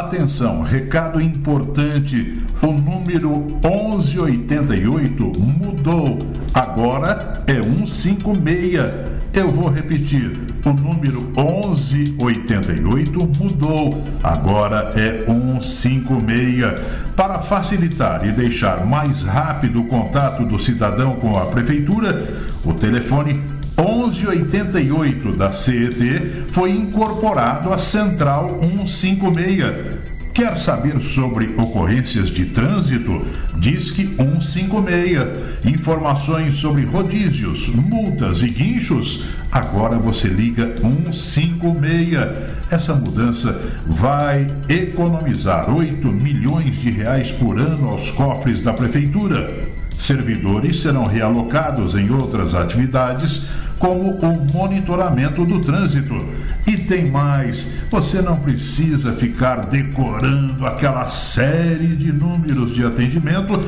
Atenção, recado importante. O número 1188 mudou. Agora é 156. Eu vou repetir. O número 1188 mudou. Agora é 156. Para facilitar e deixar mais rápido o contato do cidadão com a prefeitura, o telefone 1188 da CET foi incorporado à Central 156. Quer saber sobre ocorrências de trânsito? Disque 156. Informações sobre rodízios, multas e guinchos? Agora você liga 156. Essa mudança vai economizar 8 milhões de reais por ano aos cofres da prefeitura. Servidores serão realocados em outras atividades, como o monitoramento do trânsito. E tem mais: você não precisa ficar decorando aquela série de números de atendimento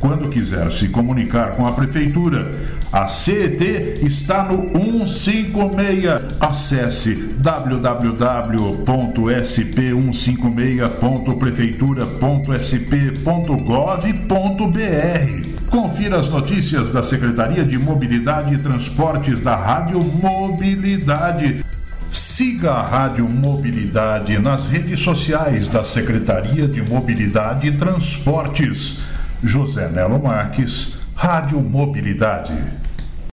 quando quiser se comunicar com a prefeitura. A CET está no 156. Acesse www.sp156.prefeitura.sp.gov.br. Confira as notícias da Secretaria de Mobilidade e Transportes da Rádio Mobilidade. Siga a Rádio Mobilidade nas redes sociais da Secretaria de Mobilidade e Transportes. José Nelo Marques, Rádio Mobilidade.